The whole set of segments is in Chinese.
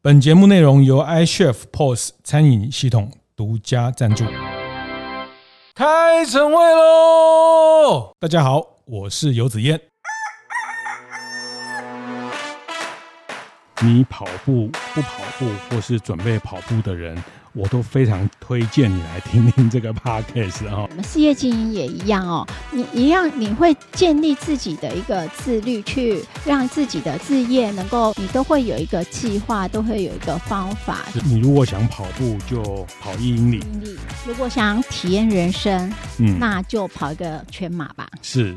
本节目内容由 iChef POS 餐饮系统独家赞助。开晨会喽！大家好，我是游子燕。你跑步不跑步，或是准备跑步的人，我都非常推荐你来听听这个 podcast 哈。我们事业经营也一样哦，你一样你会建立自己的一个自律，去让自己的事业能够，你都会有一个计划，都会有一个方法。你如果想跑步，就跑一英里；如果想体验人生，嗯，那就跑一个全马吧。是，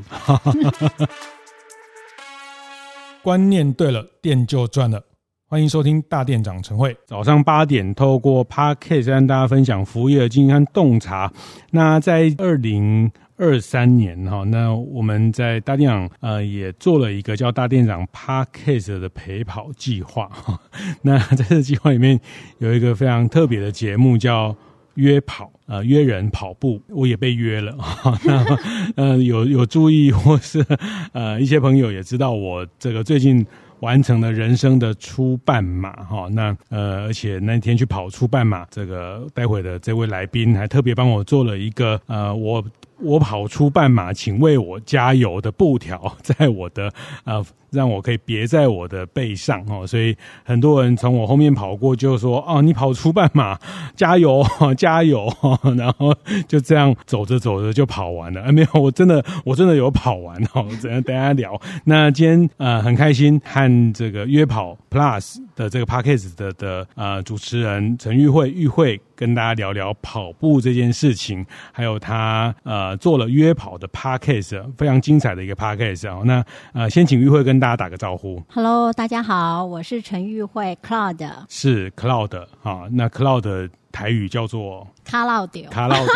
观念对了，店就赚了。欢迎收听大店长晨会，早上八点透过 Podcast 跟大家分享服务业的经营和洞察。那在二零二三年哈，那我们在大店长呃也做了一个叫大店长 Podcast 的陪跑计划哈。那在这个计划里面有一个非常特别的节目叫约跑，呃约人跑步，我也被约了哈。那呃有有注意或是呃一些朋友也知道我这个最近。完成了人生的初半马，哈，那呃，而且那天去跑初半马，这个待会的这位来宾还特别帮我做了一个呃，我我跑出半马，请为我加油的布条，在我的呃。让我可以别在我的背上哦，所以很多人从我后面跑过，就说：“哦，你跑出半马，加油，加油！” 然后就这样走着走着就跑完了。哎，没有，我真的我真的有跑完哦。等下等下聊。那今天呃很开心和这个约跑 Plus 的这个 Podcast 的的呃主持人陈玉慧玉慧跟大家聊聊跑步这件事情，还有他呃做了约跑的 Podcast，非常精彩的一个 Podcast 哦。那呃先请玉慧跟大家打个招呼，Hello，大家好，我是陈玉慧，Cloud，是 Cloud 啊，那 Cloud 台语叫做卡劳丢，卡劳丢，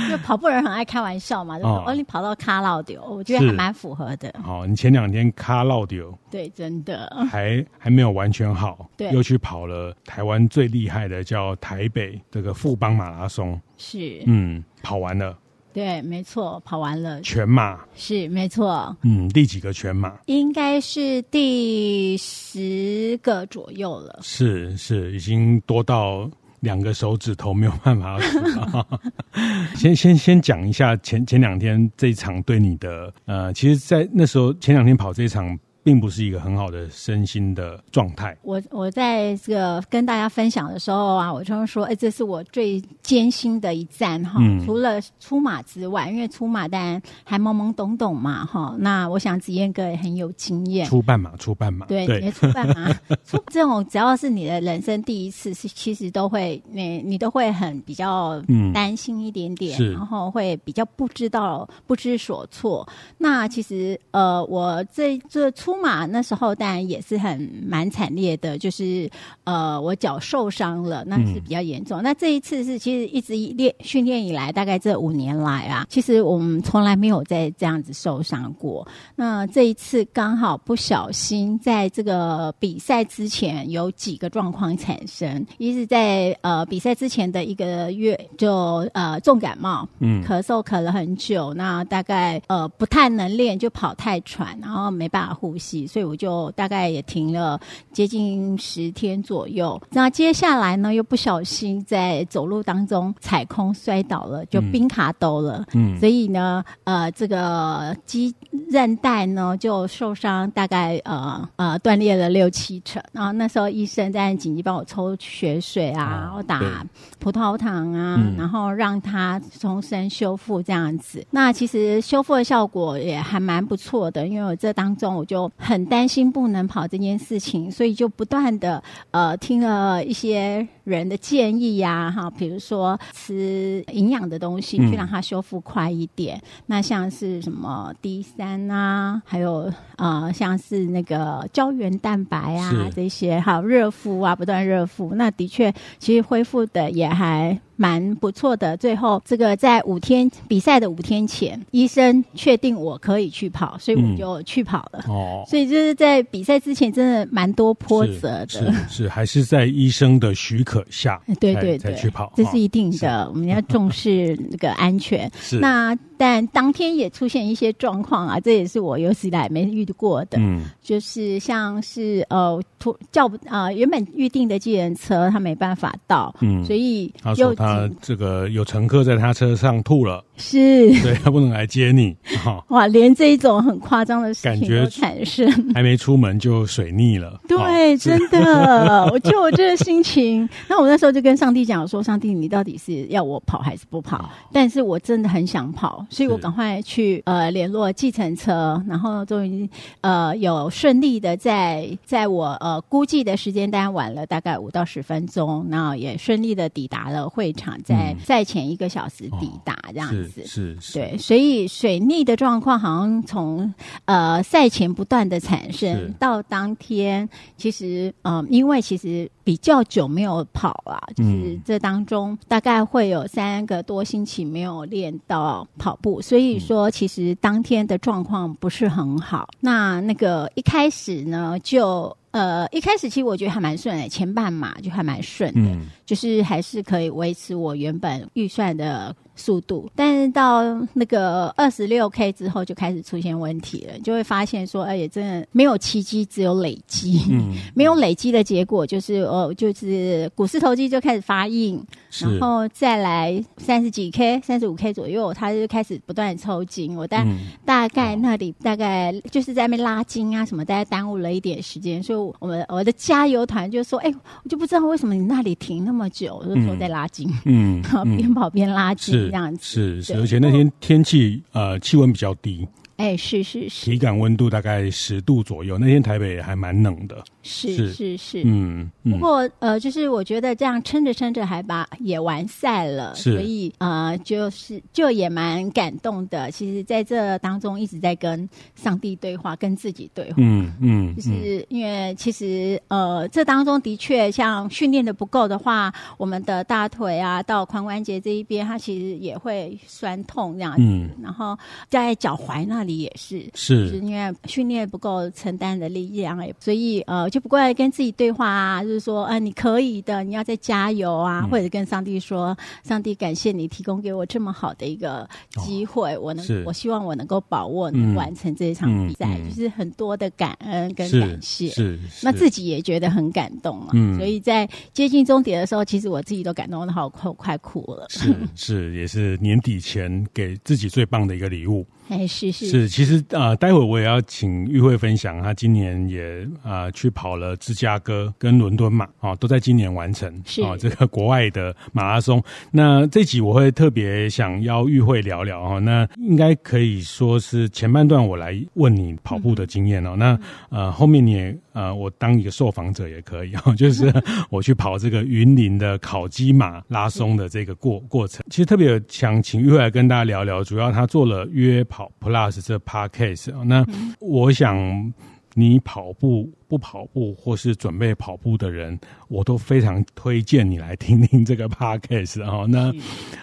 就跑步人很爱开玩笑嘛，就说哦，你跑到卡劳丢，我觉得还蛮符合的。哦，你前两天卡劳丢，对，真的。还还没有完全好，对，又去跑了台湾最厉害的叫台北这个富邦马拉松，是，嗯，跑完了。对，没错，跑完了全马是没错，嗯，第几个全马？应该是第十个左右了。是是，已经多到两个手指头没有办法数了。先 先先讲一下前前两天这一场对你的呃，其实，在那时候前两天跑这一场。并不是一个很好的身心的状态。我我在这个跟大家分享的时候啊，我就说，哎，这是我最艰辛的一站哈。嗯、除了出马之外，因为出马当然还懵懵懂懂嘛哈。那我想子燕哥也很有经验。出半马，出半马，对，对出半马，出这种只要是你的人生第一次，是其实都会你你都会很比较担心一点点，嗯、然后会比较不知道不知所措。那其实呃，我这这初。出马那时候当然也是很蛮惨烈的，就是呃我脚受伤了，那是比较严重。嗯、那这一次是其实一直练训练以来，大概这五年来啊，其实我们从来没有再这样子受伤过。那这一次刚好不小心在这个比赛之前有几个状况产生，一是在呃比赛之前的一个月就呃重感冒，嗯，咳嗽咳了很久，那大概呃不太能练，就跑太喘，然后没办法呼吸。所以我就大概也停了接近十天左右。那接下来呢，又不小心在走路当中踩空摔倒了，就冰卡兜了。嗯，所以呢，呃，这个肌韧带呢就受伤，大概呃呃断裂了六七成。然后那时候医生在紧急帮我抽血水啊，然后打葡萄糖啊，嗯、然后让它重生修复这样子。那其实修复的效果也还蛮不错的，因为我这当中我就。很担心不能跑这件事情，所以就不断的呃听了一些人的建议呀、啊，哈，比如说吃营养的东西去让它修复快一点。嗯、那像是什么 D 三啊，还有呃像是那个胶原蛋白啊这些，还有热敷啊，不断热敷，那的确其实恢复的也还。蛮不错的。最后这个在五天比赛的五天前，医生确定我可以去跑，所以我就去跑了。嗯、哦，所以就是在比赛之前真的蛮多波折的。是是，是，还是在医生的许可下，对对对，才去跑，这是一定的。我们要重视那个安全。是那。但当天也出现一些状况啊，这也是我有史以来没遇过的。嗯，就是像是呃，突叫不啊、呃，原本预定的计程车他没办法到，嗯，所以他说他这个有乘客在他车上吐了，是，对他不能来接你。哦、哇，连这一种很夸张的事情都产生，还没出门就水逆了。对，哦、真的，我就我这个心情。那我那时候就跟上帝讲说：“上帝，你到底是要我跑还是不跑？”但是我真的很想跑。所以我赶快去呃联络计程车，然后终于呃有顺利的在在我呃估计的时间单晚了大概五到十分钟，然后也顺利的抵达了会场，在赛前一个小时抵达这样子。是是，是，对，所以水逆的状况好像从呃赛前不断的产生到当天，其实嗯、呃，因为其实比较久没有跑啊，就是这当中大概会有三个多星期没有练到跑。步，所以说其实当天的状况不是很好。那那个一开始呢，就呃一开始其实我觉得还蛮顺的，前半马就还蛮顺的，嗯，就是还是可以维持我原本预算的。速度，但是到那个二十六 K 之后就开始出现问题了，就会发现说，哎，也真的没有奇迹，只有累积。嗯，没有累积的结果就是，哦，就是股市投机就开始发硬，然后再来三十几 K、三十五 K 左右，它就开始不断抽筋。我大、嗯、大概那里大概就是在那边拉筋啊什么，大概耽误了一点时间，所以我们我的加油团就说，哎，我就不知道为什么你那里停那么久，就说在拉筋，嗯，然 后边跑边拉筋。这样子是是，而且那天天气呃气温比较低。哎，是是是，体感温度大概十度左右。那天台北还蛮冷的，是是是，是嗯。嗯，不过呃，就是我觉得这样撑着撑着还把也完赛了，是所以呃，就是就也蛮感动的。其实在这当中一直在跟上帝对话，跟自己对话。嗯嗯，就是因为其实呃，这当中的确像训练的不够的话，我们的大腿啊到髋关节这一边，它其实也会酸痛这样子。嗯，然后在脚踝那里。也是是，是因为训练不够，承担的力量，所以呃，就不过来跟自己对话啊，就是说，呃，你可以的，你要再加油啊，嗯、或者跟上帝说，上帝感谢你提供给我这么好的一个机会，哦、我能，我希望我能够把握能完成这一场比赛，嗯。嗯、就是很多的感恩跟感谢，是，是。那自己也觉得很感动啊，嗯、所以在接近终点的时候，其实我自己都感动的好快快哭了，是是，也是年底前给自己最棒的一个礼物。哎，是是是，其实啊、呃，待会我也要请玉慧分享，她今年也啊、呃、去跑了芝加哥跟伦敦马，啊、哦，都在今年完成，是啊、哦，这个国外的马拉松。那这集我会特别想邀玉慧聊聊哈、哦，那应该可以说是前半段我来问你跑步的经验哦，嗯、那呃后面你也呃我当一个受访者也可以哦，就是我去跑这个云林的烤鸡马拉松的这个过过程。其实特别想请玉慧来跟大家聊聊，主要他做了约跑。跑 Plus 这 Podcast 啊，那我想你跑步不跑步或是准备跑步的人，我都非常推荐你来听听这个 Podcast 哦。那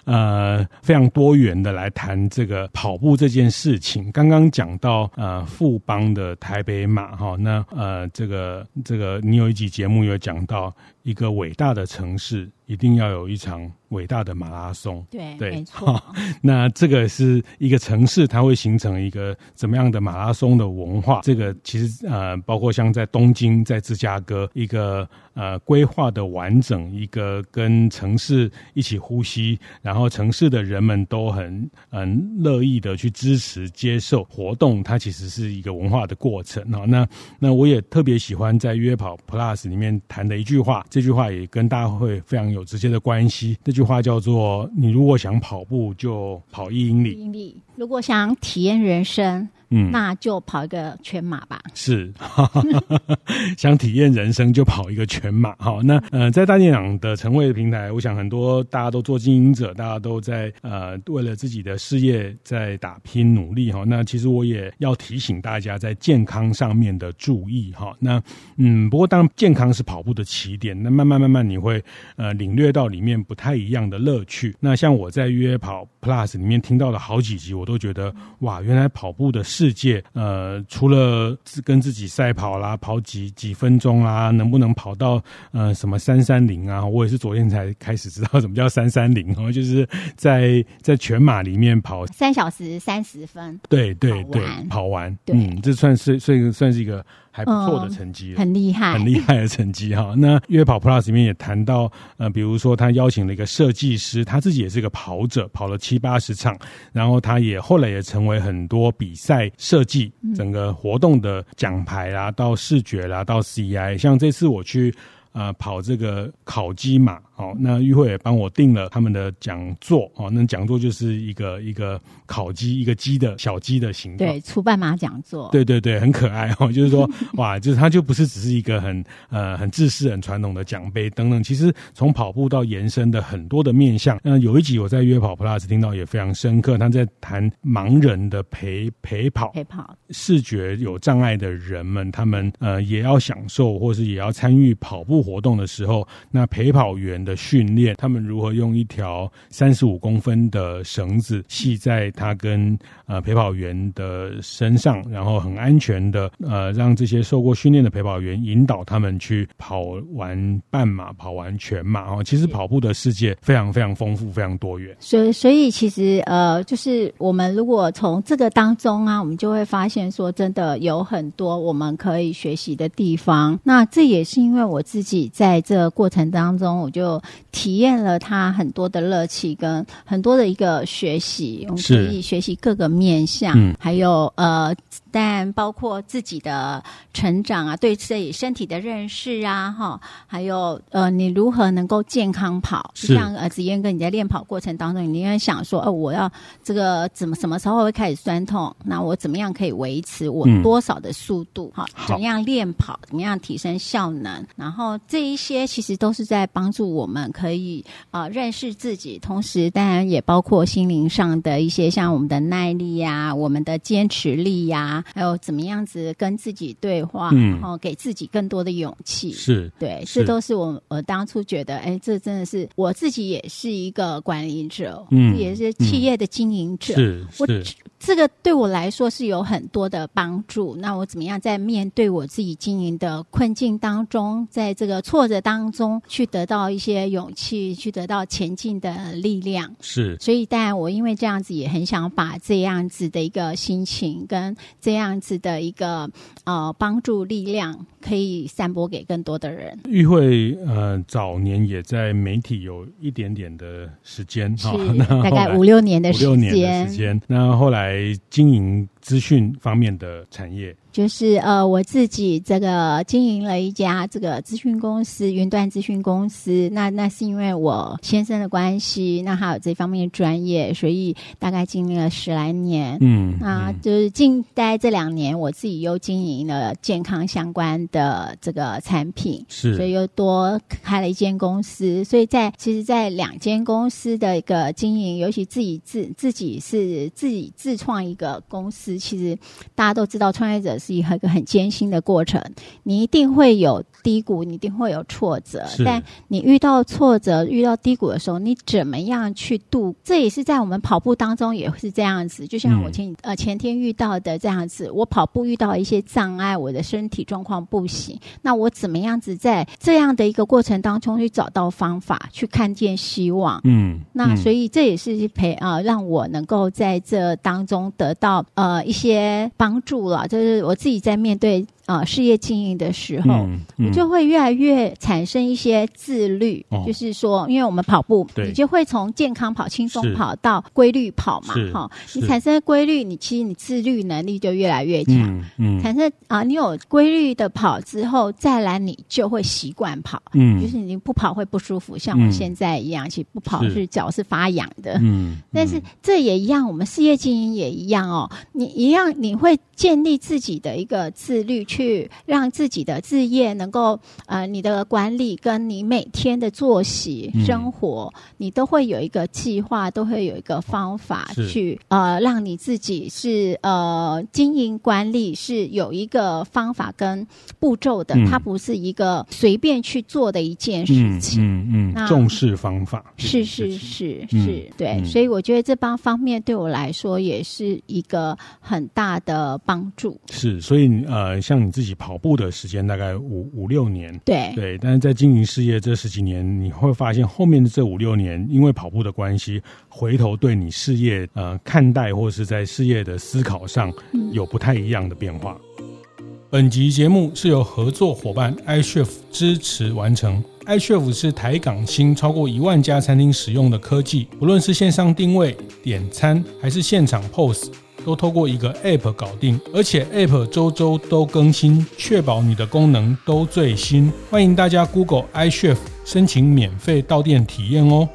呃，非常多元的来谈这个跑步这件事情。刚刚讲到呃富邦的台北马哈，那呃这个这个你有一集节目有讲到一个伟大的城市一定要有一场。伟大的马拉松，对对，没 错。那这个是一个城市，它会形成一个怎么样的马拉松的文化？这个其实呃，包括像在东京、在芝加哥，一个呃规划的完整，一个跟城市一起呼吸，然后城市的人们都很很乐意的去支持、接受活动，它其实是一个文化的过程啊。那那我也特别喜欢在约跑 Plus 里面谈的一句话，这句话也跟大会非常有直接的关系。这句话叫做：“你如果想跑步，就跑一英里。”英里如果想体验人生。嗯，那就跑一个全马吧。是，想体验人生就跑一个全马。好，那呃，在大店长的晨会平台，我想很多大家都做经营者，大家都在呃为了自己的事业在打拼努力哈。那其实我也要提醒大家在健康上面的注意哈。那嗯，不过当然健康是跑步的起点，那慢慢慢慢你会呃领略到里面不太一样的乐趣。那像我在约跑 Plus 里面听到了好几集，我都觉得哇，原来跑步的。世界，呃，除了跟自己赛跑啦，跑几几分钟啦，能不能跑到呃什么三三零啊？我也是昨天才开始知道什么叫三三零哦，就是在在全马里面跑三小时三十分，对对对，跑完，嗯，这算是算算是一个。还不错的成绩，嗯，很厉害，很厉害的成绩哈。那约跑 Plus 里面也谈到，呃，比如说他邀请了一个设计师，他自己也是个跑者，跑了七八十场，然后他也后来也成为很多比赛设计整个活动的奖牌啦，到视觉啦，到 CI。像这次我去呃跑这个烤鸡马。好，那玉慧也帮我订了他们的讲座哦。那讲座就是一个一个烤鸡，一个鸡的小鸡的形状。对，初半马讲座。对对对，很可爱哦。就是说，哇，就是它就不是只是一个很呃很制式、很传统的奖杯等等。其实从跑步到延伸的很多的面向。那有一集我在约跑 Plus 听到也非常深刻，他在谈盲人的陪陪跑。陪跑。视觉有障碍的人们，他们呃也要享受，或是也要参与跑步活动的时候，那陪跑员。的训练，他们如何用一条三十五公分的绳子系在他跟呃陪跑员的身上，然后很安全的呃让这些受过训练的陪跑员引导他们去跑完半马、跑完全马哦。其实跑步的世界非常非常丰富，非常多元。所以，所以其实呃，就是我们如果从这个当中啊，我们就会发现说，真的有很多我们可以学习的地方。那这也是因为我自己在这个过程当中，我就。体验了他很多的乐趣跟很多的一个学习，我们可以学习各个面向，嗯、还有呃，但包括自己的成长啊，对自己身体的认识啊，哈，还有呃，你如何能够健康跑？就像呃，子燕哥你在练跑过程当中，你应该想说，哦、呃，我要这个怎么什么时候会开始酸痛？那我怎么样可以维持我多少的速度？哈、嗯，怎么样练跑？怎么样提升效能？然后这一些其实都是在帮助我们。可以啊、呃，认识自己，同时当然也包括心灵上的一些，像我们的耐力呀、啊，我们的坚持力呀、啊，还有怎么样子跟自己对话，嗯，然后给自己更多的勇气。是对，这都是我我当初觉得，哎，这真的是我自己也是一个管理者，嗯，也是企业的经营者，嗯、是是。我这个对我来说是有很多的帮助。那我怎么样在面对我自己经营的困境当中，在这个挫折当中，去得到一些勇气，去得到前进的力量？是。所以，当然我因为这样子，也很想把这样子的一个心情跟这样子的一个呃帮助力量，可以散播给更多的人。玉慧呃早年也在媒体有一点点的时间，是 大概五六年的时间。五六年的时间，那后来。来经营资讯方面的产业。就是呃，我自己这个经营了一家这个资讯公司，云端资讯公司。那那是因为我先生的关系，那还有这方面的专业，所以大概经历了十来年。嗯，那就是近待这两年，我自己又经营了健康相关的这个产品，是，所以又多开了一间公司。所以在其实，在两间公司的一个经营，尤其自己自自己是自己自创一个公司，其实大家都知道，创业者是。是一个很艰辛的过程，你一定会有低谷，你一定会有挫折。但你遇到挫折、遇到低谷的时候，你怎么样去度？这也是在我们跑步当中也是这样子。就像我前、嗯、呃前天遇到的这样子，我跑步遇到一些障碍，我的身体状况不行。那我怎么样子在这样的一个过程当中去找到方法，去看见希望？嗯，那所以这也是陪啊、呃，让我能够在这当中得到呃一些帮助了。就是我。自己在面对呃事业经营的时候，嗯嗯、你就会越来越产生一些自律。哦、就是说，因为我们跑步，你就会从健康跑、轻松跑到规律跑嘛，哈。你产生规律，你其实你自律能力就越来越强。嗯，嗯产生啊、呃，你有规律的跑之后，再来你就会习惯跑。嗯，就是你不跑会不舒服，像我现在一样，嗯、其实不跑是脚是发痒的。嗯，嗯但是这也一样，我们事业经营也一样哦。你一样，你会建立自己的一个自律，去让自己的置业能够呃，你的管理跟你每天的作息、嗯、生活，你都会有一个计划，都会有一个方法去呃，让你自己是呃经营管理是有一个方法跟步骤的，嗯、它不是一个随便去做的一件事情。嗯嗯，重视方法。是是是是，对，嗯、所以我觉得这帮方面对我来说也是一个很大的帮助。是，所以呃，像你自己跑步的时间大概五五六年，对对，但是在经营事业这十几年，你会发现后面的这五六年，因为跑步的关系，回头对你事业呃看待或是在事业的思考上有不太一样的变化。嗯、本集节目是由合作伙伴 iChef 支持完成。iChef 是台港新超过一万家餐厅使用的科技，不论是线上定位、点餐，还是现场 POS，都透过一个 App 搞定，而且 App 周周都更新，确保你的功能都最新。欢迎大家 Google iChef 申请免费到店体验哦。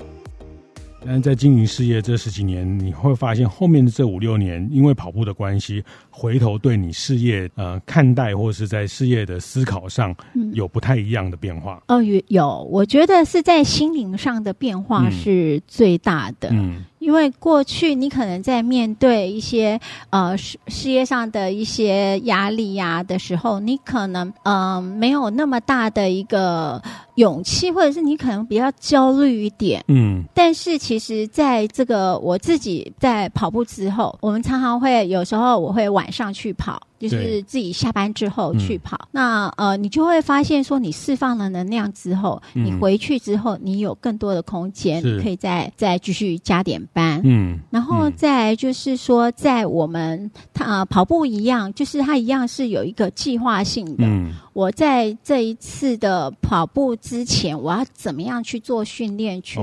但是在经营事业这十几年，你会发现后面的这五六年，因为跑步的关系，回头对你事业呃看待，或是在事业的思考上，有不太一样的变化。哦，有有，我觉得是在心灵上的变化是最大的。嗯。嗯因为过去你可能在面对一些呃事事业上的一些压力呀、啊、的时候，你可能嗯、呃、没有那么大的一个勇气，或者是你可能比较焦虑一点。嗯。但是其实在这个我自己在跑步之后，我们常常会有时候我会晚上去跑。就是自己下班之后去跑，嗯、那呃，你就会发现说，你释放了能量之后，嗯、你回去之后，你有更多的空间，你可以再再继续加点班。嗯，然后再就是说，在我们他、呃、跑步一样，就是它一样是有一个计划性的。嗯。我在这一次的跑步之前，我要怎么样去做训练去.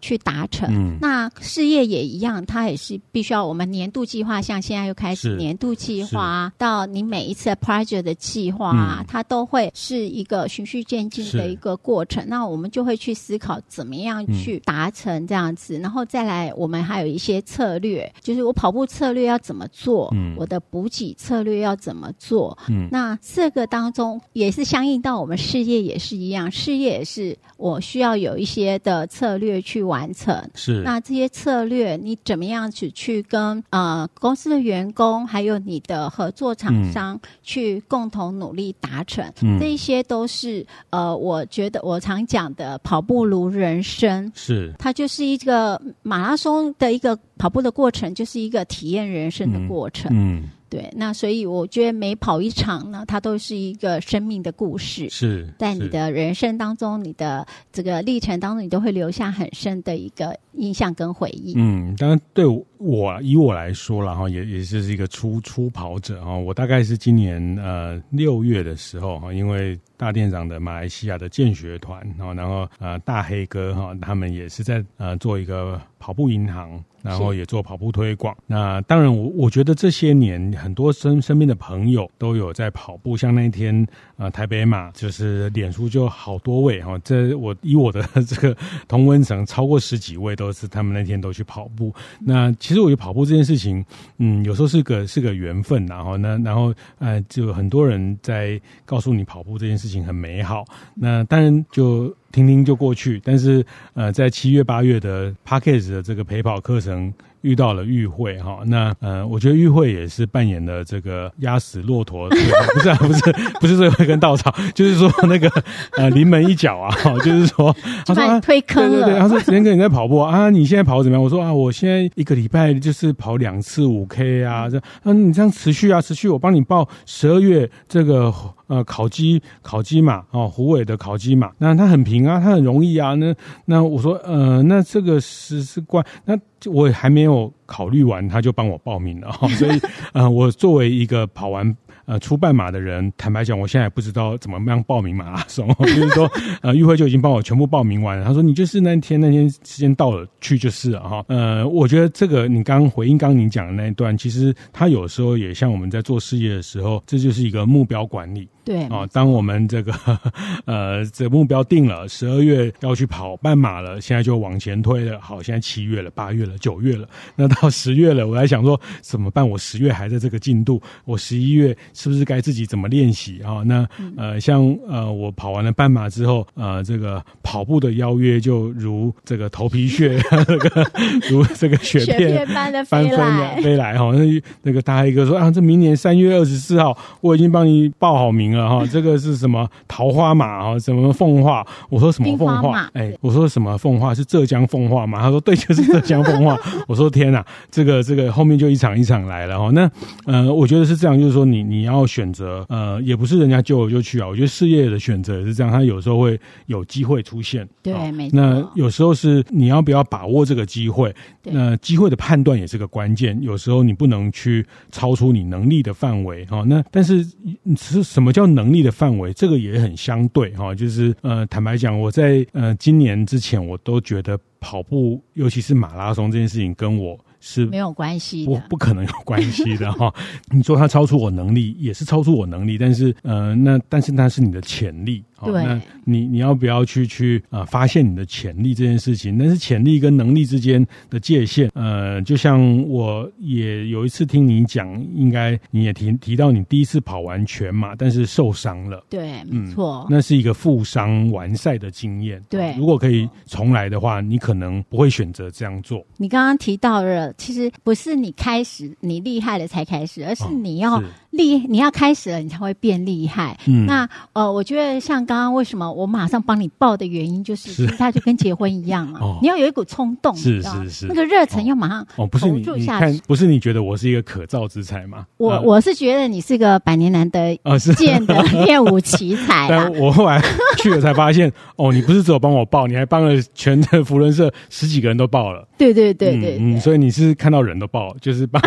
去达成？嗯、那事业也一样，它也是必须要我们年度计划，像现在又开始年度计划，到你每一次 project 的计划，嗯、它都会是一个循序渐进的一个过程。那我们就会去思考怎么样去达成这样子，嗯、然后再来我们还有一些策略，就是我跑步策略要怎么做，嗯、我的补给策略要怎么做。嗯、那这个当中。也是相应到我们事业也是一样，事业也是我需要有一些的策略去完成。是，那这些策略你怎么样子去跟呃公司的员工还有你的合作厂商去共同努力达成？嗯，这一些都是呃，我觉得我常讲的跑步如人生，是它就是一个马拉松的一个跑步的过程，就是一个体验人生的过程。嗯。嗯对，那所以我觉得每跑一场呢，它都是一个生命的故事。是，在你的人生当中，你的这个历程当中，你都会留下很深的一个印象跟回忆。嗯，当然对我以我来说了哈，也也就是一个初初跑者哈，我大概是今年呃六月的时候哈，因为大店长的马来西亚的健学团，然后然后呃大黑哥哈，他们也是在呃做一个跑步银行。然后也做跑步推广。那当然我，我我觉得这些年很多身身边的朋友都有在跑步。像那一天，呃，台北马就是脸书就好多位哈。这我以我的这个同温层，超过十几位都是他们那天都去跑步。那其实我觉得跑步这件事情，嗯，有时候是个是个缘分。然后呢，然后呃，就很多人在告诉你跑步这件事情很美好。那当然就。听听就过去，但是呃，在七月八月的 Parkes 的这个陪跑课程。遇到了玉慧哈，那呃，我觉得玉慧也是扮演了这个压死骆驼，不是啊，不是不是最后一根稻草，就是说那个呃临门一脚啊，就是说 他说推坑了，对对对，他说连哥你在跑步啊，你现在跑怎么样？我说啊，我现在一个礼拜就是跑两次五 K 啊，这啊你这样持续啊持续，我帮你报十二月这个呃烤鸡烤鸡嘛哦，虎尾的烤鸡嘛，那他很平啊，他很容易啊，那那我说呃那这个是是怪那。就我还没有考虑完，他就帮我报名了 哈，所以呃，我作为一个跑完呃初半马的人，坦白讲，我现在也不知道怎么样报名马拉松。就是说，呃，玉辉就已经帮我全部报名完了。他说：“你就是那天那天时间到了去就是了哈。”呃，我觉得这个你刚回应刚你讲的那一段，其实他有时候也像我们在做事业的时候，这就是一个目标管理。对啊，当我们这个 呃这个目标定了，十二月要去跑半马了，现在就往前推了。好，现在七月了，八月了，九月了，那到十月了，我在想说怎么办？我十月还在这个进度，我十一月是不是该自己怎么练习啊？那呃，像呃，我跑完了半马之后，呃，这个跑步的邀约就如这个头皮屑，这个如这个雪片，般的飞来飞来哈。那那个大黑哥说啊，这明年三月二十四号，我已经帮你报好名了。哈，这个是什么桃花马啊？什么凤化？我说什么凤化？哎，我说什么凤化？是浙江凤化嘛？他说对，就是浙江凤化。我说天哪，这个这个后面就一场一场来了哈。那呃，我觉得是这样，就是说你你要选择呃，也不是人家救我就去啊。我觉得事业的选择也是这样，他有时候会有机会出现。对，没错。那有时候是你要不要把握这个机会？那机会的判断也是个关键。有时候你不能去超出你能力的范围哈。那但是是什么叫？能力的范围，这个也很相对哈，就是呃，坦白讲，我在呃今年之前，我都觉得跑步，尤其是马拉松这件事情，跟我是没有关系，不不可能有关系的哈。你说它超出我能力，也是超出我能力，但是呃，那但是那是你的潜力。对，哦、那你你要不要去去啊、呃、发现你的潜力这件事情？但是潜力跟能力之间的界限，呃，就像我也有一次听你讲，应该你也提提到你第一次跑完全马，但是受伤了。对，没错、嗯，那是一个负伤完赛的经验。对，如果可以重来的话，你可能不会选择这样做。你刚刚提到了，其实不是你开始你厉害了才开始，而是你要厉、哦、你要开始了，你才会变厉害。嗯，那呃，我觉得像。刚刚为什么我马上帮你报的原因，就是其实它就跟结婚一样啊，你要有一股冲动，是是是，那个热忱要马上哦，不是你你看，不是你觉得我是一个可造之才吗？我我是觉得你是个百年难得 一见的练武奇才。但我后来去了才发现，哦，你不是只有帮我报，你还帮了全的福伦社十几个人都报了。对对对对，嗯，所以你是看到人都报，就是帮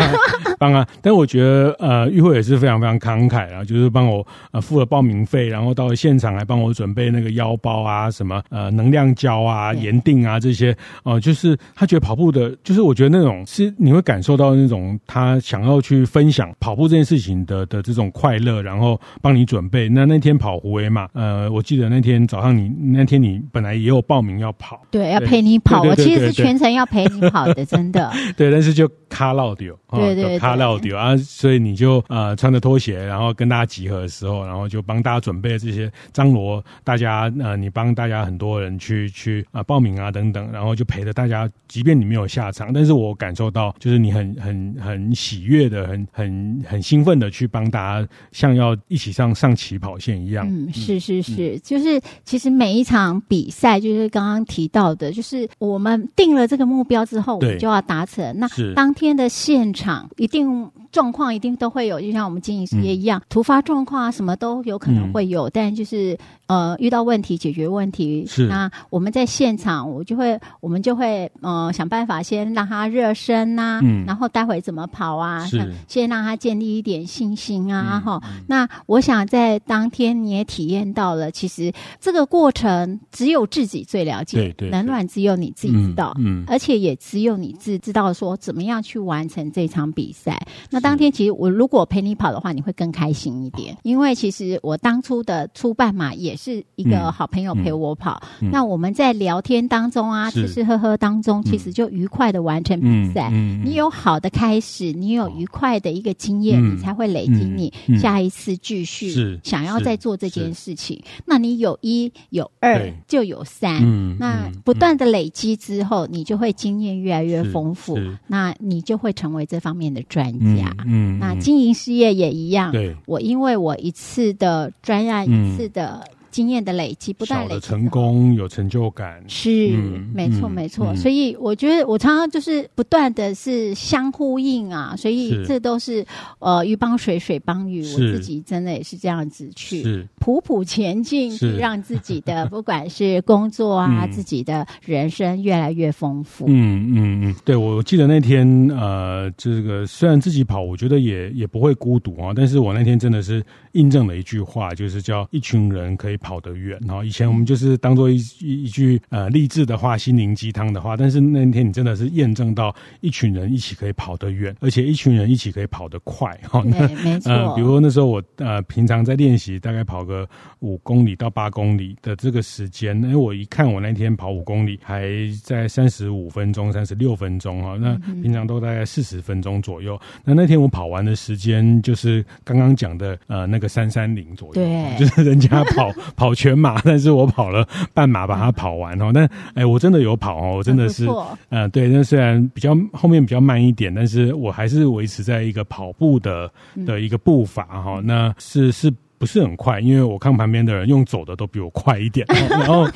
帮啊。但我觉得呃，玉慧也是非常非常慷慨啊，就是帮我呃付了报名费，然后到了现场还帮我准备那个腰包啊，什么呃能量胶啊、盐锭啊这些哦、呃，就是他觉得跑步的，就是我觉得那种是你会感受到那种他想要去分享跑步这件事情的的这种快乐，然后帮你准备。那那天跑胡威嘛，呃，我记得那天早上你那天你本来也有报名要跑，对，要陪你跑，我其实是全程要陪你跑的，真的。对，但是就卡落掉，对对卡落掉啊，所以你就呃穿着拖鞋，然后跟大家集合的时候，然后就帮大家准备这些张罗。大家呃，你帮大家很多人去去啊、呃、报名啊等等，然后就陪着大家，即便你没有下场，但是我感受到就是你很很很喜悦的，很很很兴奋的去帮大家，像要一起上上起跑线一样。嗯，是是是，嗯、就是其实每一场比赛，就是刚刚提到的，就是我们定了这个目标之后，我们就要达成。那当天的现场一定。状况一定都会有，就像我们经营事业一样，嗯、突发状况啊，什么都有可能会有。嗯、但就是呃，遇到问题解决问题。是。那我们在现场，我就会，我们就会呃想办法先让他热身呐、啊，嗯、然后待会怎么跑啊？先让他建立一点信心啊，哈、那我想在当天你也体验到了，其实这个过程只有自己最了解，对对，冷暖只有你自己知道，嗯，嗯而且也只有你自知道说怎么样去完成这场比赛。那当天其实我如果陪你跑的话，你会更开心一点，因为其实我当初的初半马也是一个好朋友陪我跑。嗯。嗯、那我们在聊天当中啊，吃吃喝喝当中，其实就愉快的完成比赛。你有好的开始，你有愉快的一个经验，嗯、你才会累积你下一次继续想要再做这件事情。那你有一有二就有三，嗯、那不断的累积之后，你就会经验越来越丰富，那你就会成为这方面的专家。嗯。嗯那经营事业也一样，对，我因为我一次的专案，一次的经验的累积，不断累积。成功有成就感，是、嗯、没错没错、嗯。所以我觉得我常常就是不断的是相呼应啊，所以这都是呃鱼帮水水帮鱼，我自己真的也是这样子去普普前进，去让自己的 不管是工作啊，自己的人生越来越丰富。嗯嗯嗯，对，我记得那天呃，这个虽然自己跑，我觉得也也不会孤独啊，但是我那天真的是印证了一句话，就是叫一群人可以跑得远。然后以前我们就是当做一一一句呃励志的话、心灵鸡汤的话，但是那天你真的是验证到一群人一起可以跑得远，而且一群人一起可以跑得快。哈，那没错。呃，比如说那时候我呃平常在练习，大概跑个五公里到八公里的这个时间，因为我一看我那天跑五公里还在三十五分钟、三十六分钟哈，那平常都大概四十分钟左右。那那天我跑完的时间就是刚刚讲的呃那个三三零左右，对，就是人家跑。跑全马，但是我跑了半马把它跑完哦。但哎，我真的有跑哦，我真的是，嗯、呃，对。那虽然比较后面比较慢一点，但是我还是维持在一个跑步的的一个步伐哈、哦。那是是不是很快？因为我看旁边的人用走的都比我快一点。然后，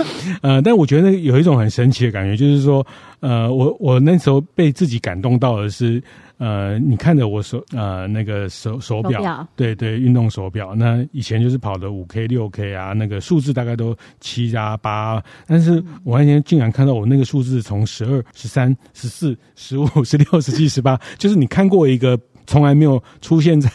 呃，但我觉得有一种很神奇的感觉，就是说，呃，我我那时候被自己感动到的是。呃，你看着我手呃那个手手表，对对，运动手表。那以前就是跑的五 K 六 K 啊，那个数字大概都七啊八，但是我那天竟然看到我那个数字从十二、十三、十四、十五、十六、十七、十八，就是你看过一个。从来没有出现在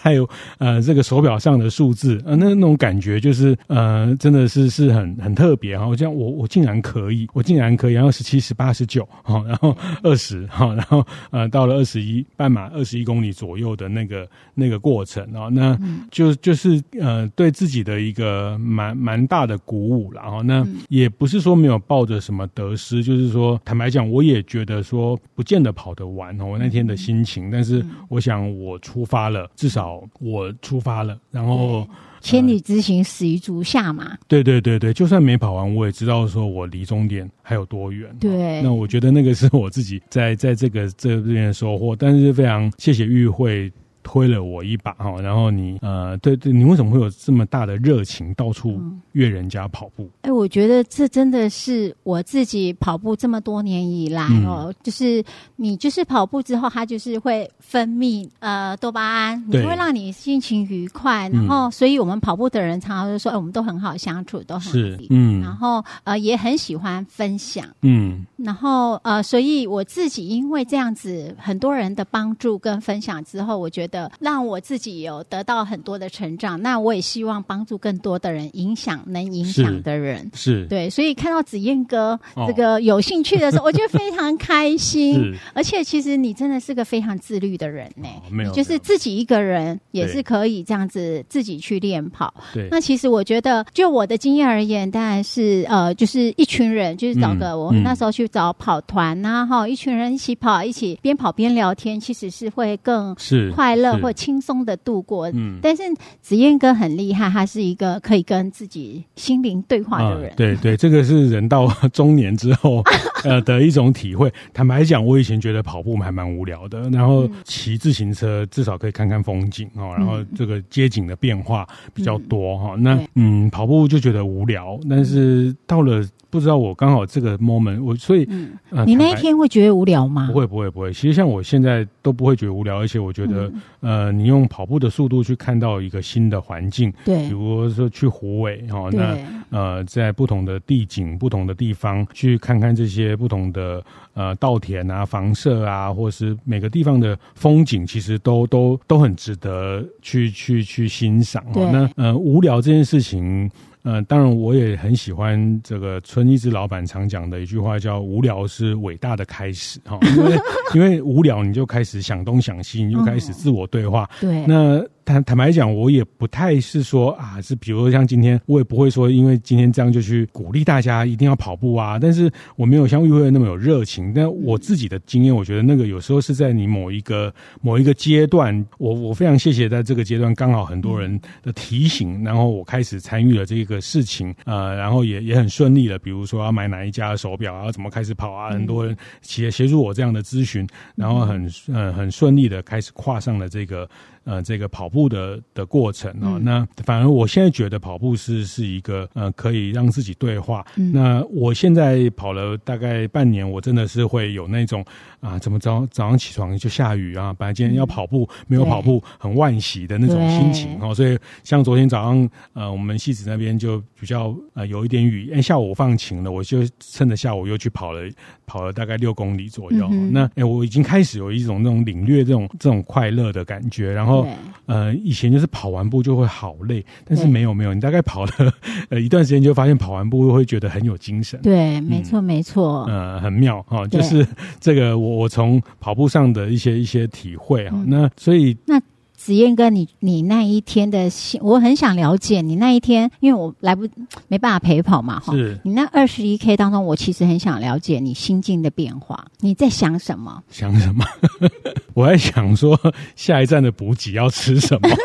呃这个手表上的数字，呃那那种感觉就是呃真的是是很很特别哈。我这样我我竟然可以，我竟然可以，然后十七、十八、十九，哈，然后二十，哈，然后呃到了二十一半马二十一公里左右的那个那个过程啊，那就就是呃对自己的一个蛮蛮大的鼓舞，然后那也不是说没有抱着什么得失，就是说坦白讲，我也觉得说不见得跑得完哦，我那天的心情，但是我想。我出发了，至少我出发了。然后千里之行，始于足下嘛。对对对对，就算没跑完，我也知道说我离终点还有多远。对，那我觉得那个是我自己在在这个这边的收获。但是非常谢谢玉会。推了我一把哈，然后你呃，对对，你为什么会有这么大的热情，到处约人家跑步？哎、嗯欸，我觉得这真的是我自己跑步这么多年以来哦，嗯、就是你就是跑步之后，它就是会分泌呃多巴胺，你会让你心情愉快，然后所以我们跑步的人常常就说，哎、欸，我们都很好相处，都很是嗯，然后呃也很喜欢分享，嗯，然后呃，所以我自己因为这样子很多人的帮助跟分享之后，我觉得。的让我自己有得到很多的成长，那我也希望帮助更多的人，影响能影响的人，是，是对，所以看到子燕哥这个有兴趣的时候，哦、我觉得非常开心。而且其实你真的是个非常自律的人呢、欸哦，没有，就是自己一个人也是可以这样子自己去练跑。对，那其实我觉得，就我的经验而言，当然是呃，就是一群人，就是找个、嗯、我们那时候去找跑团呐、啊，哈、嗯，一群人一起跑，一起边跑边聊天，其实是会更是。快乐。乐或轻松的度过，嗯，但是子燕哥很厉害，他是一个可以跟自己心灵对话的人。啊、对对，这个是人到中年之后 呃的一种体会。坦白讲，我以前觉得跑步还蛮无聊的，然后骑自行车至少可以看看风景哦，然后这个街景的变化比较多哈、嗯。那嗯，跑步就觉得无聊，但是到了。不知道我刚好这个 moment，我所以、嗯呃、你那一天会觉得无聊吗？不会不会不会，其实像我现在都不会觉得无聊，而且我觉得、嗯、呃，你用跑步的速度去看到一个新的环境，对，比如说去湖尾哈、哦，那呃，在不同的地景、不同的地方去看看这些不同的呃稻田啊、房舍啊，或是每个地方的风景，其实都都都很值得去去去欣赏。哦、那呃，无聊这件事情。嗯、呃，当然，我也很喜欢这个村一之老板常讲的一句话，叫“无聊是伟大的开始”哈，因为 因为无聊，你就开始想东想西，你就开始自我对话。嗯、对，那。坦坦白讲，我也不太是说啊，是比如说像今天，我也不会说，因为今天这样就去鼓励大家一定要跑步啊。但是我没有像育会那么有热情。但我自己的经验，我觉得那个有时候是在你某一个某一个阶段，我我非常谢谢在这个阶段刚好很多人的提醒，然后我开始参与了这个事情，呃，然后也也很顺利了。比如说要买哪一家的手表啊，怎么开始跑啊，很多人协协助我这样的咨询，然后很呃很顺利的开始跨上了这个。呃这个跑步的的过程啊、哦嗯。那反而我现在觉得跑步是是一个呃可以让自己对话。嗯、那我现在跑了大概半年，我真的是会有那种啊，怎么早早上起床就下雨啊，本来今天要跑步、嗯、没有跑步，很惋惜的那种心情哦。所以像昨天早上呃，我们戏子那边就比较呃有一点雨，哎下午我放晴了，我就趁着下午又去跑了跑了大概六公里左右。嗯、那哎、欸，我已经开始有一种那种领略这种这种快乐的感觉。然后呃，以前就是跑完步就会好累，但是没有没有，你大概跑了呃一段时间就发现跑完步会觉得很有精神。对，没错、嗯、没错，呃，很妙哈、哦，就是这个我我从跑步上的一些一些体会哈、嗯。那所以那。子燕哥，你你那一天的心，我很想了解你那一天，因为我来不没办法陪跑嘛，哈。是。你那二十一 K 当中，我其实很想了解你心境的变化。你在想什么？想什么？我在想说下一站的补给要吃什么。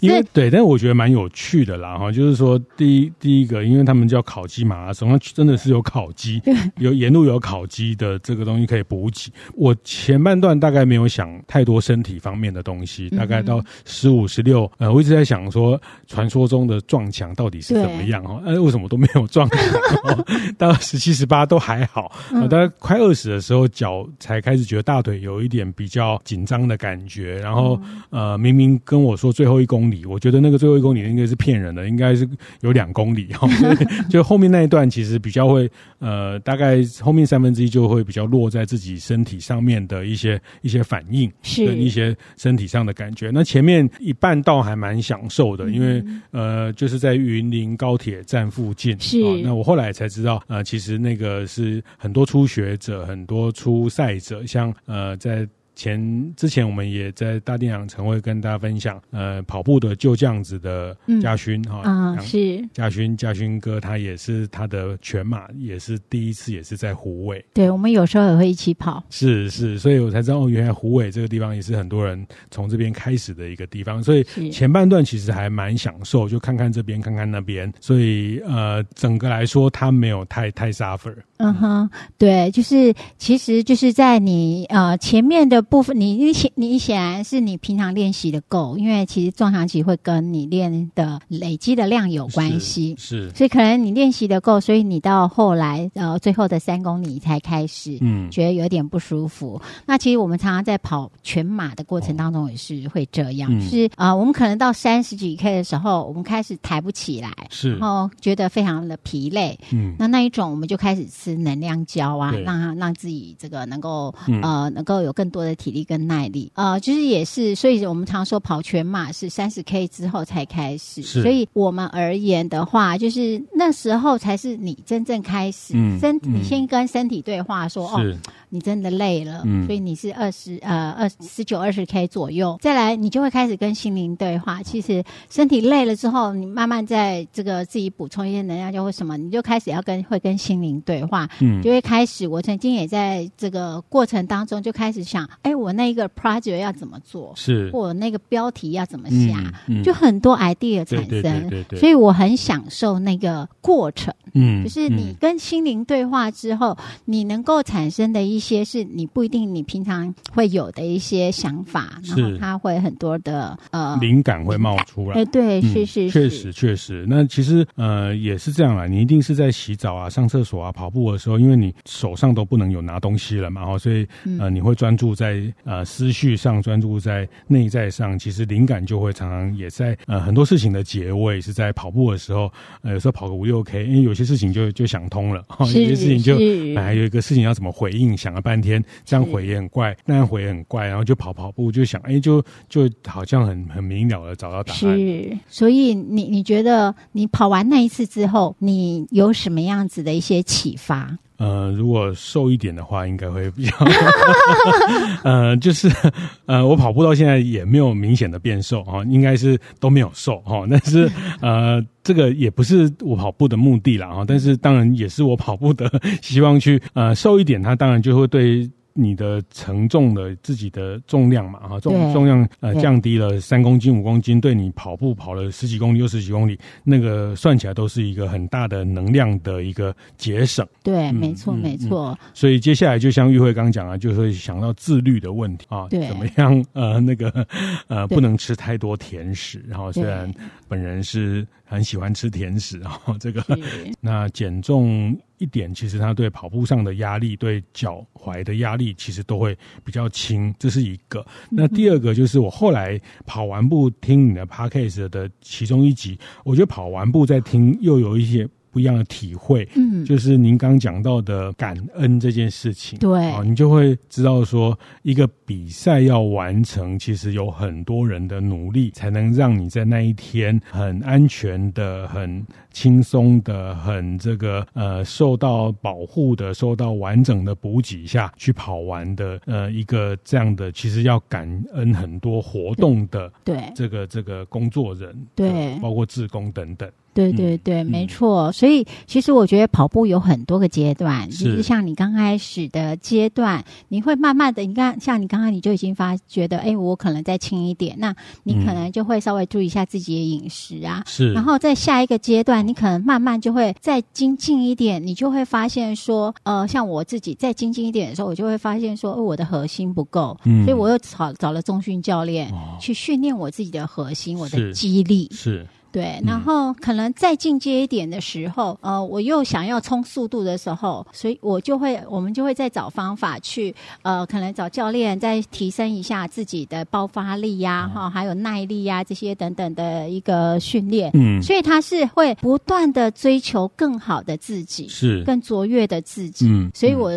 因为对，但是我觉得蛮有趣的啦，哈，就是说第一第一个，因为他们叫烤鸡马拉松，那真的是有烤鸡，有沿路有烤鸡的这个东西可以补给。我前半段大概没有想太多身体方面的东西。东西大概到十五、十六，呃，我一直在想说，传说中的撞墙到底是怎么样哦？呃，为什么都没有撞墙？到十七、十八都还好，呃，大概快二十的时候，脚才开始觉得大腿有一点比较紧张的感觉。然后，呃，明明跟我说最后一公里，我觉得那个最后一公里应该是骗人的，应该是有两公里哦。所以 就后面那一段其实比较会，呃，大概后面三分之一就会比较落在自己身体上面的一些一些反应，跟一些身体。上的感觉，那前面一半道还蛮享受的，因为呃，就是在云林高铁站附近。是，哦，那我后来才知道，呃，其实那个是很多初学者、很多初赛者，像呃，在。前之前我们也在大店长晨会跟大家分享，呃，跑步的就这样子的嘉勋哈啊是嘉勋嘉勋哥，他也是他的全马也是第一次，也是在虎尾。对，我们有时候也会一起跑。是是，所以我才知道哦，原来虎尾这个地方也是很多人从这边开始的一个地方。所以前半段其实还蛮享受，就看看这边，看看那边。所以呃，整个来说，他没有太太 suffer。嗯哼，对，就是其实就是在你呃前面的。部分你你显你显然是你平常练习的够，因为其实撞墙期会跟你练的累积的量有关系，是，所以可能你练习的够，所以你到后来呃最后的三公里才开始嗯。觉得有点不舒服。嗯、那其实我们常常在跑全马的过程当中也是会这样，哦、就是啊、呃、我们可能到三十几 K 的时候，我们开始抬不起来，是，然后觉得非常的疲累，嗯，那那一种我们就开始吃能量胶啊，让让自己这个能够、嗯、呃能够有更多的。体力跟耐力，呃，就是也是，所以我们常说跑全马是三十 K 之后才开始，所以我们而言的话，就是那时候才是你真正开始，嗯、身体、先跟身体对话说，哦，你真的累了，嗯、所以你是二十呃二十九二十 K 左右，再来你就会开始跟心灵对话。其实身体累了之后，你慢慢在这个自己补充一些能量，就会什么，你就开始要跟会跟心灵对话，嗯，就会开始。我曾经也在这个过程当中就开始想。哎，我那个 project 要怎么做？是，我那个标题要怎么下？嗯嗯、就很多 idea 产生，对对对对对，所以我很享受那个过程。嗯，就是你跟心灵对话之后，嗯，你能够产生的一些是你不一定你平常会有的一些想法，然后它会很多的呃灵感会冒出来。哎，对，是、嗯、是，是，确实确实。那其实呃也是这样啦，你一定是在洗澡啊、上厕所啊、跑步的时候，因为你手上都不能有拿东西了嘛，哈，所以呃你会专注在。呃，思绪上专注在内在上，其实灵感就会常常也在呃很多事情的结尾是在跑步的时候，呃有时候跑个五六 K，因为有些事情就就想通了，有些事情就还有一个事情要怎么回应，想了半天，这样回也很怪，那样回也很怪，然后就跑跑步就想，哎，就就好像很很明了的找到答案。是，所以你你觉得你跑完那一次之后，你有什么样子的一些启发？呃，如果瘦一点的话，应该会比较，呃，就是呃，我跑步到现在也没有明显的变瘦啊，应该是都没有瘦哈，但是呃，这个也不是我跑步的目的啦哈，但是当然也是我跑步的 希望去呃瘦一点，它当然就会对。你的承重的自己的重量嘛，哈，重重量呃降低了三公斤五公斤，对你跑步跑了十几公里又十几公里，那个算起来都是一个很大的能量的一个节省。对，没错，没错。所以接下来就像玉慧刚讲啊，就会想到自律的问题啊，对，怎么样呃那个呃不能吃太多甜食，然后虽然本人是很喜欢吃甜食啊，这个 那减重。一点，其实它对跑步上的压力，对脚踝的压力，其实都会比较轻，这是一个。那第二个就是我后来跑完步听你的 Podcast 的其中一集，我觉得跑完步再听又有一些。不一样的体会，嗯，就是您刚讲到的感恩这件事情，对，啊，你就会知道说，一个比赛要完成，其实有很多人的努力，才能让你在那一天很安全的、很轻松的、很这个呃受到保护的、受到完整的补给下去跑完的，呃，一个这样的，其实要感恩很多活动的，对，这个这个工作人，对，包括志工等等。对对对，嗯、没错。所以其实我觉得跑步有很多个阶段，就是像你刚开始的阶段，你会慢慢的，你看，像你刚刚你就已经发觉得，哎，我可能再轻一点，那你可能就会稍微注意一下自己的饮食啊。是。然后在下一个阶段，你可能慢慢就会再精进一点，你就会发现说，呃，像我自己再精进一点的时候，我就会发现说，哦、我的核心不够，嗯，所以我又找找了中训教练、哦、去训练我自己的核心，我的肌力是。是对，然后可能再进阶一点的时候，呃，我又想要冲速度的时候，所以我就会，我们就会再找方法去，呃，可能找教练再提升一下自己的爆发力呀，哈，还有耐力呀这些等等的一个训练。嗯，所以他是会不断的追求更好的自己，是更卓越的自己。嗯，所以我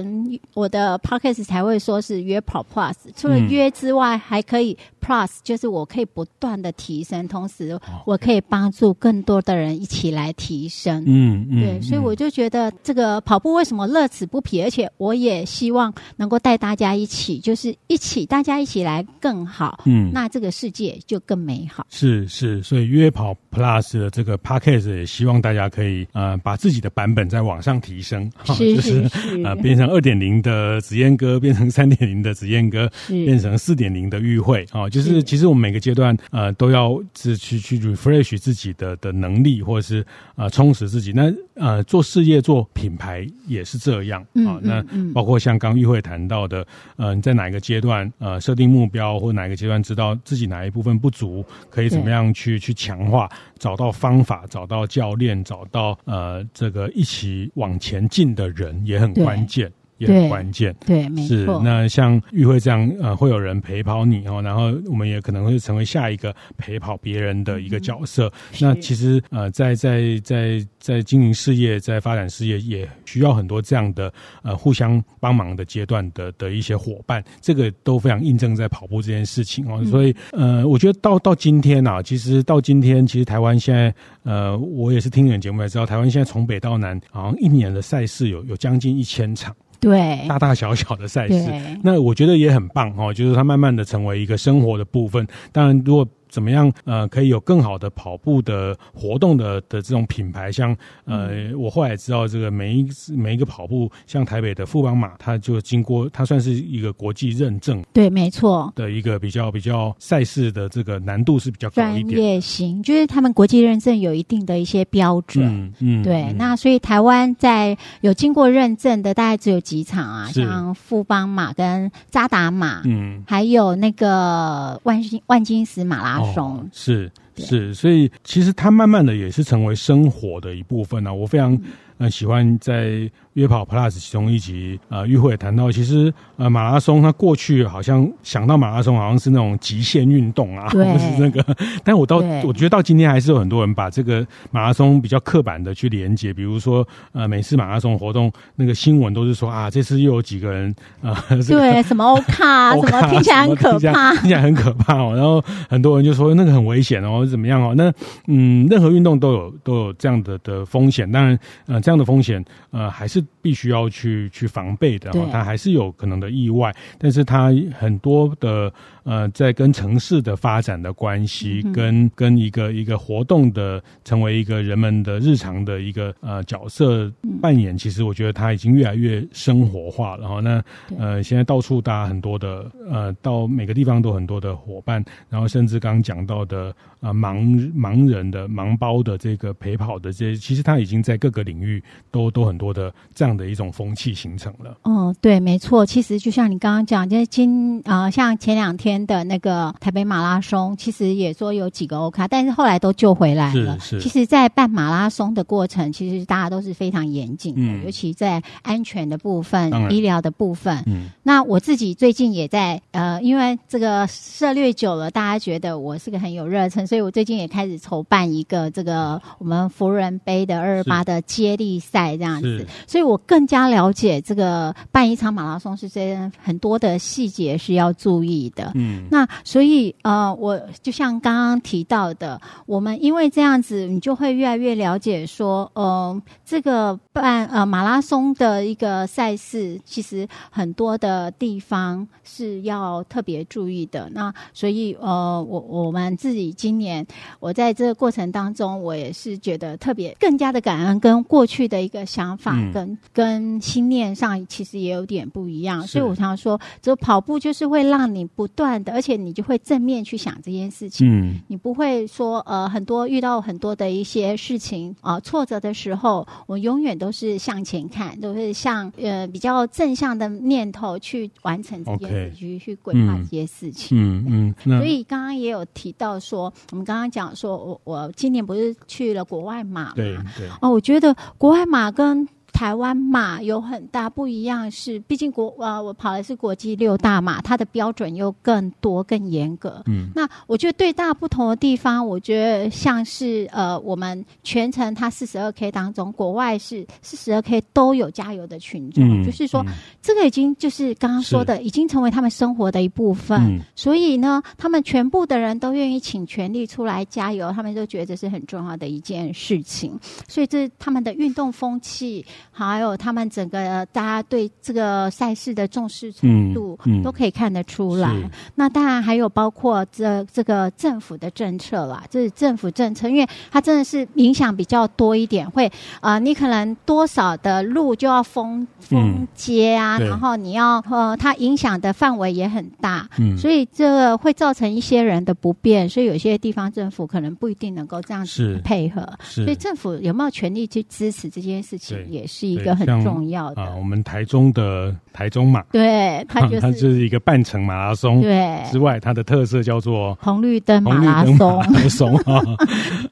我的 podcast 才会说是约跑 plus，除了约之外，还可以 plus，就是我可以不断的提升，同时我可以帮。帮助更多的人一起来提升，嗯，嗯对，所以我就觉得这个跑步为什么乐此不疲，而且我也希望能够带大家一起，就是一起大家一起来更好，嗯，那这个世界就更美好。是是，所以约跑 Plus 的这个 Package 也希望大家可以呃把自己的版本再往上提升，是是是，就是。呃变成二点零的紫燕哥，变成三点零的紫燕哥，变成四点零的玉慧啊，就是，是。其实我们每个阶段呃都要自去去 refresh 自己。自己的的能力，或者是呃充实自己。那呃做事业做品牌也是这样啊。那包括像刚玉慧谈到的，呃你在哪一个阶段呃设定目标，或哪一个阶段知道自己哪一部分不足，可以怎么样去去强化，找到方法，找到教练，找到呃这个一起往前进的人也很关键。也很关键，对，对，没错。是那像玉慧这样，呃，会有人陪跑你哦，然后我们也可能会成为下一个陪跑别人的一个角色。嗯、那其实呃，在在在在经营事业，在发展事业，也需要很多这样的呃互相帮忙的阶段的的一些伙伴，这个都非常印证在跑步这件事情哦。所以呃，我觉得到到今天啊，其实到今天，其实台湾现在呃，我也是听你们节目才知道，台湾现在从北到南，好像一年的赛事有有将近一千场。对，大大小小的赛事，那我觉得也很棒哦，就是它慢慢的成为一个生活的部分。当然，如果怎么样？呃，可以有更好的跑步的活动的的这种品牌，像呃，嗯、我后来知道这个每一每一个跑步，像台北的富邦马，它就经过，它算是一个国际认证，对，没错，的一个比较比较赛事的这个难度是比较高一点，专业型，就是他们国际认证有一定的一些标准，嗯，嗯对。嗯、那所以台湾在有经过认证的大概只有几场啊，像富邦马跟扎达马，嗯，还有那个万金万金石马拉。哦，是是，所以其实它慢慢的也是成为生活的一部分呢、啊。我非常呃喜欢在。约跑 Plus 其中一集，呃，玉慧也谈到，其实呃，马拉松它过去好像想到马拉松好像是那种极限运动啊，对不是那个。但我到我觉得到今天还是有很多人把这个马拉松比较刻板的去连接，比如说呃，每次马拉松活动那个新闻都是说啊，这次又有几个人啊，呃、对，什么 欧卡，什么听起来很可怕，听起来很可怕哦。然后很多人就说那个很危险哦，怎么样哦？那嗯，任何运动都有都有这样的的风险，当然呃，这样的风险呃还是必须要去去防备的哈，它还是有可能的意外，但是它很多的呃，在跟城市的发展的关系，嗯、跟跟一个一个活动的成为一个人们的日常的一个呃角色扮演，其实我觉得它已经越来越生活化了哈。那呃，现在到处大家很多的呃，到每个地方都很多的伙伴，然后甚至刚刚讲到的啊、呃、盲盲人的盲包的这个陪跑的这些，其实它已经在各个领域都都很多的这样的一种风气形成了。嗯，对，没错。其实就像你刚刚讲，就是今啊、呃，像前两天的那个台北马拉松，其实也说有几个欧卡，但是后来都救回来了。是是。其实，在办马拉松的过程，其实大家都是非常严谨的，嗯、尤其在安全的部分、医疗的部分。嗯。那我自己最近也在呃，因为这个涉猎久了，大家觉得我是个很有热忱，所以我最近也开始筹办一个这个我们福人杯的二二八的接力赛这样子，所以我更加了解这个办一场马拉松是这样很多的细节是要注意的。嗯，那所以呃，我就像刚刚提到的，我们因为这样子，你就会越来越了解说，呃，这个办呃马拉松的一个赛事，其实很多的地方是要特别注意的。那所以呃，我我们自己今年我在这个过程当中，我也是觉得特别更加的感恩，跟过去的一个想法跟、嗯、跟心念上其实也有点不一样。所以我常说，这跑步就是会让你不断的，而且你就会正面去想这件事情。嗯，你不会说呃很多遇到很多的一些事情啊、呃、挫折的时候，我永远都是向前看，都是向呃比较正向的念头去完成这件事情，okay, 去规划这些事情。嗯嗯。嗯，所以刚刚也有提到说，我们刚刚讲说我我今年不是去了国外马嘛？对对。哦，我觉得国外马跟。台湾马有很大不一样，是毕竟国呃，我跑的是国际六大马，它的标准又更多更严格。嗯，那我觉得最大不同的地方，我觉得像是呃，我们全程它四十二 K 当中，国外是四十二 K 都有加油的群众，嗯、就是说、嗯、这个已经就是刚刚说的，已经成为他们生活的一部分。嗯、所以呢，他们全部的人都愿意请全力出来加油，他们都觉得这是很重要的一件事情。所以这他们的运动风气。还有他们整个大家对这个赛事的重视程度，都可以看得出来。嗯嗯、那当然还有包括这这个政府的政策啦，这是政府政策，因为它真的是影响比较多一点，会啊、呃，你可能多少的路就要封封街啊，嗯、然后你要呃，它影响的范围也很大，嗯，所以这个会造成一些人的不便，所以有些地方政府可能不一定能够这样子配合，所以政府有没有权利去支持这件事情，也是。一个很重要的啊，我们台中的台中马，对，它 就是、啊、它就是一个半程马拉松，对，之外它的特色叫做红绿灯马拉松，马拉松啊，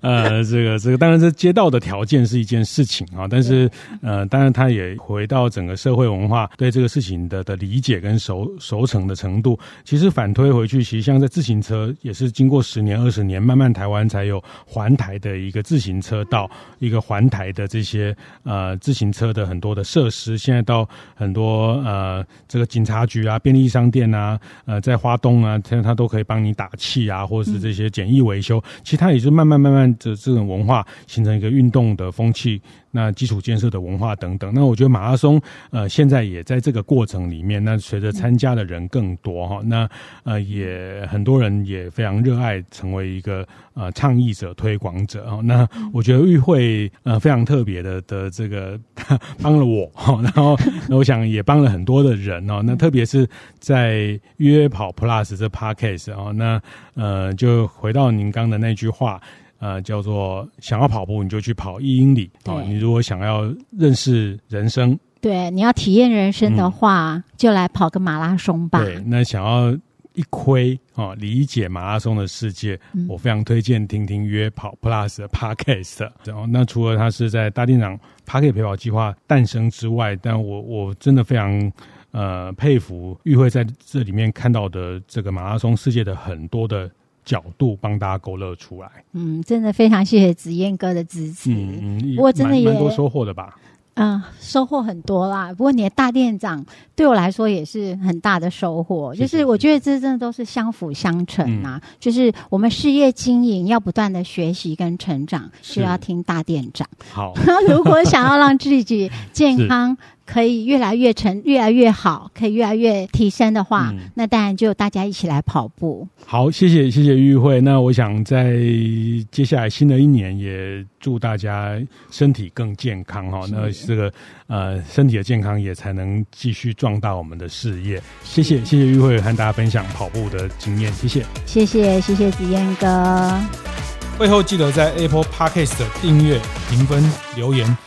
呃，这个这个当然这街道的条件是一件事情啊，但是呃，当然它也回到整个社会文化对这个事情的的理解跟熟熟成的程度，其实反推回去，其实像在自行车也是经过十年二十年，慢慢台湾才有环台的一个自行车道，一个环台的这些呃自行车。车的很多的设施，现在到很多呃，这个警察局啊、便利商店啊、呃，在花东啊，现在他都可以帮你打气啊，或者是这些简易维修。其实它也是慢慢慢慢的这种文化形成一个运动的风气。那基础建设的文化等等，那我觉得马拉松呃现在也在这个过程里面。那随着参加的人更多哈，那呃也很多人也非常热爱成为一个呃倡议者、推广者啊。那我觉得与会呃非常特别的的这个帮了我哈，然后那我想也帮了很多的人哦。那特别是在约跑 Plus 这 Podcast 啊，那呃就回到您刚的那句话。呃，叫做想要跑步，你就去跑一英里啊！你如果想要认识人生，对，你要体验人生的话，嗯、就来跑个马拉松吧。对，那想要一窥啊，理解马拉松的世界，嗯、我非常推荐听听约跑 Plus 的 Podcast。然后，那除了它是在大店长 Podcast 陪跑计划诞生之外，但我我真的非常呃佩服玉慧在这里面看到的这个马拉松世界的很多的。角度帮大家勾勒出来，嗯，真的非常谢谢子燕哥的支持，嗯，嗯，我真的也蛮多收获的吧。嗯，收获很多啦。不过你的大店长对我来说也是很大的收获，就是我觉得这真的都是相辅相成啊。嗯、就是我们事业经营要不断的学习跟成长，是要听大店长。好，如果想要让自己健康。可以越来越成，越来越好，可以越来越提升的话，嗯、那当然就大家一起来跑步。好，谢谢谢谢玉慧。那我想在接下来新的一年，也祝大家身体更健康哈。那这个呃身体的健康，也才能继续壮大我们的事业。谢谢谢谢玉慧和大家分享跑步的经验，谢谢谢谢谢谢子燕哥。会后记得在 Apple Podcast 订阅、评分、留言。